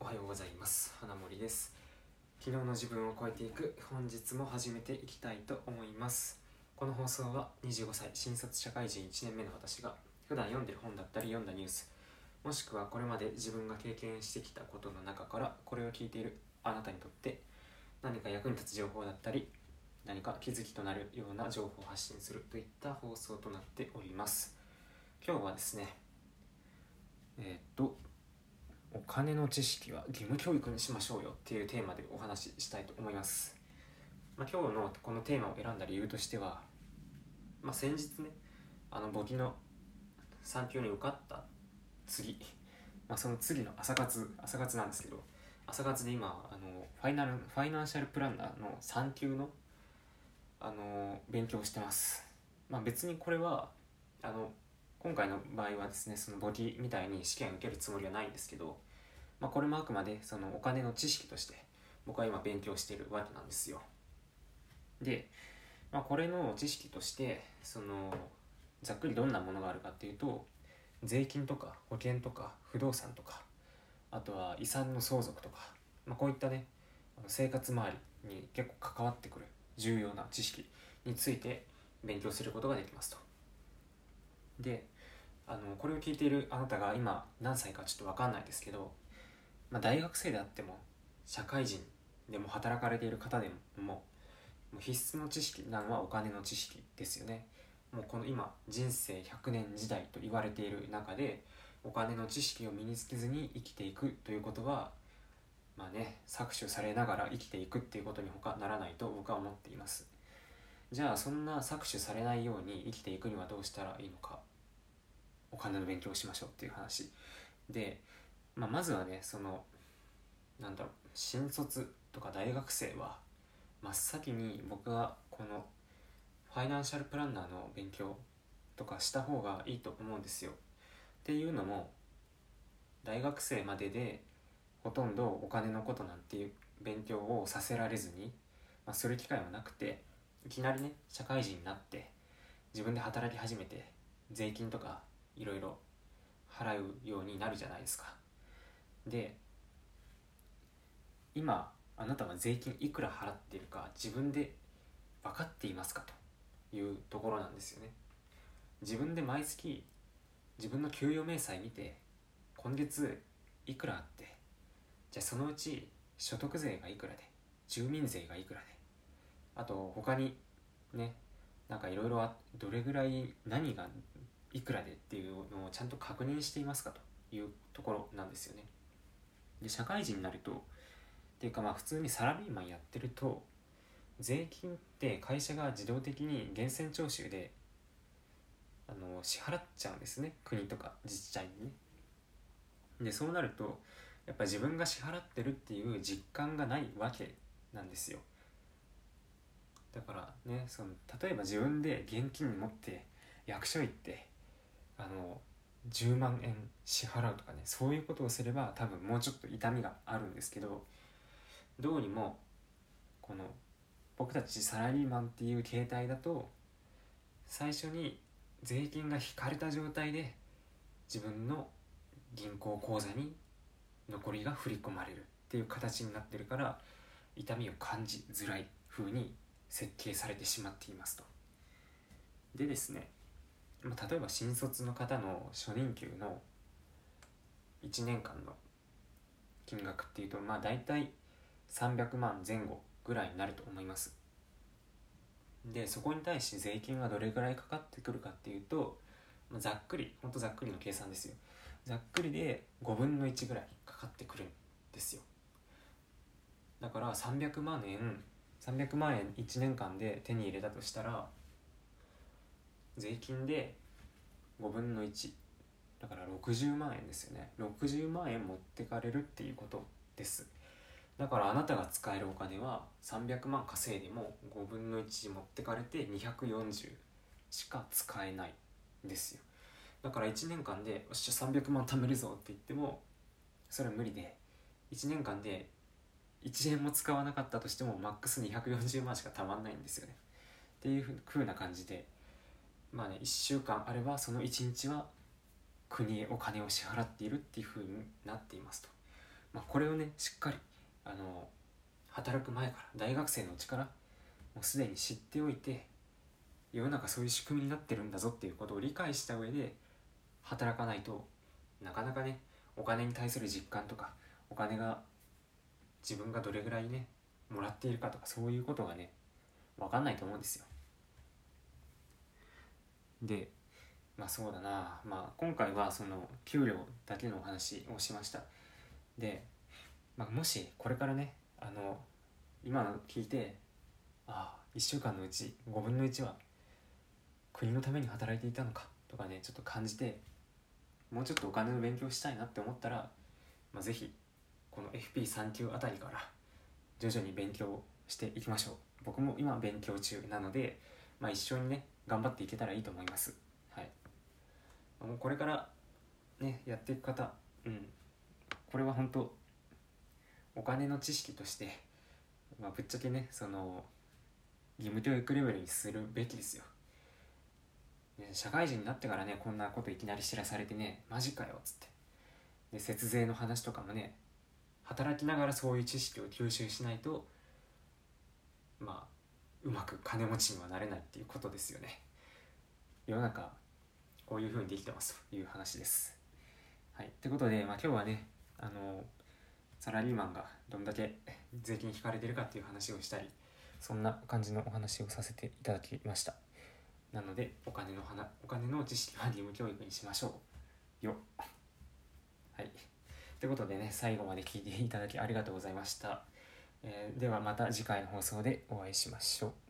おはようございます。花森です。昨日の自分を超えていく。本日も始めていきたいと思います。この放送は25歳新卒社会人1年目の私が普段読んでる本だったり読んだニュースもしくはこれまで自分が経験してきたことの中からこれを聞いているあなたにとって何か役に立つ情報だったり何か気づきとなるような情報を発信するといった放送となっております。今日はですねえーっとお金の知識は義務教育にしましょうよっていうテーマでお話ししたいと思います、まあ、今日のこのテーマを選んだ理由としては、まあ、先日ねあの簿記の3級に受かった次、まあ、その次の朝活朝活なんですけど朝活で今あのファイナルファイナンシャルプランナーの3級のあの勉強をしてます、まあ、別にこれはあの今回の場合はですねその簿記みたいに試験受けるつもりはないんですけど、まあ、これもあくまでそのお金の知識として僕は今勉強しているわけなんですよ。で、まあ、これの知識としてそのざっくりどんなものがあるかっていうと税金とか保険とか不動産とかあとは遺産の相続とか、まあ、こういったね生活周りに結構関わってくる重要な知識について勉強することができますと。であのこれを聞いているあなたが今何歳かちょっと分かんないですけど、まあ、大学生であっても社会人でも働かれている方でももう必須の知識なのはお金の知識ですよね。もうこの今人生100年時代と言われている中でお金の知識を身につけずに生きていくということはまあね搾取されながら生きていくっていうことに他ならないと僕は思っています。じゃあそんな搾取されないように生きていくにはどうしたらいいのかお金の勉強をしましょうっていう話。で、まあ、まずはねそのなんだろう新卒とか大学生は真っ先に僕はこのファイナンシャルプランナーの勉強とかした方がいいと思うんですよ。っていうのも大学生まででほとんどお金のことなんていう勉強をさせられずに、まあ、する機会はなくていきなりね社会人になって自分で働き始めて税金とかいろいろ払うようになるじゃないですか。で今あなたは税金いくら払っているか自分で分かっていますかというところなんですよね。自分で毎月自分の給与明細見て今月いくらあってじゃあそのうち所得税がいくらで住民税がいくらであと他にねなんかいろいろどれぐらい何がいくらでっていうのをちゃんと確認していますかというところなんですよね。で社会人になるとっていうかまあ普通にサラリーマンやってると税金って会社が自動的に源泉徴収であの支払っちゃうんですね。国とか自治体にね。でそうなるとやっぱ自分が支払ってるっていう実感がないわけなんですよ。だからねその例えば自分で現金持って役所行ってあの10万円支払うとかねそういうことをすれば多分もうちょっと痛みがあるんですけどどうにもこの僕たちサラリーマンっていう形態だと最初に税金が引かれた状態で自分の銀行口座に残りが振り込まれるっていう形になってるから痛みを感じづらい風に設計されてしまっていますと。でですね、例えば新卒の方の初任給の1年間の金額っていうとまあ大体300万前後ぐらいになると思います。でそこに対して税金はどれぐらいかかってくるかっていうと、まあ、ざっくりほんとざっくりの計算ですよ。ざっくりで5分の1ぐらいかかってくるんですよ。だから300万円300万円1年間で手に入れたとしたら税金で5分の1だから60万円ですよね。60万円持ってかれるっていうことです。だからあなたが使えるお金は300万稼いでも5分の1持ってかれて240しか使えないんですよ。だから1年間でよっしゃ300万貯めるぞって言ってもそれは無理で。1年間で1円も使わなかったとしてもマックス240万しかたまんないんですよね。っていうふうな感じでまあね1週間あればその1日は国へお金を支払っているっていうふうになっていますとまあ、これをねしっかりあの働く前から大学生のうちからもうすでに知っておいて世の中そういう仕組みになってるんだぞっていうことを理解した上で働かないとなかなかねお金に対する実感とかお金が自分がどれぐらいねもらっているかとかそういうことがね分かんないと思うんですよ。でまあそうだな、まあ、今回はその給料だけのお話をしました。で、まあ、もしこれからねあの今の聞いてああ1週間のうち5分の1は国のために働いていたのかとかねちょっと感じてもうちょっとお金の勉強したいなって思ったら、まあ、ぜひこの FP3 級あたりから徐々に勉強していきましょう僕も今勉強中なので、まあ、一緒にね頑張っていけたらいいと思います。はい。もうこれからねやっていく方うん。これは本当お金の知識として、まあ、ぶっちゃけねその義務教育レベルにするべきですよ。ね、社会人になってからねこんなこといきなり知らされてねマジかよっつって。で節税の話とかもね働きながらそういう知識を吸収しないとまあうまく金持ちにはなれないっていうことですよね。世の中こういうふうにできてますという話です。はい。ってことで、まあ、今日はねあのサラリーマンがどんだけ税金引かれてるかっていう話をしたりそんな感じのお話をさせていただきました。なのでお金の話お金の知識は義務教育にしましょうよ。はい。ということでね最後まで聞いていただきありがとうございました、えー、ではまた次回の放送でお会いしましょう。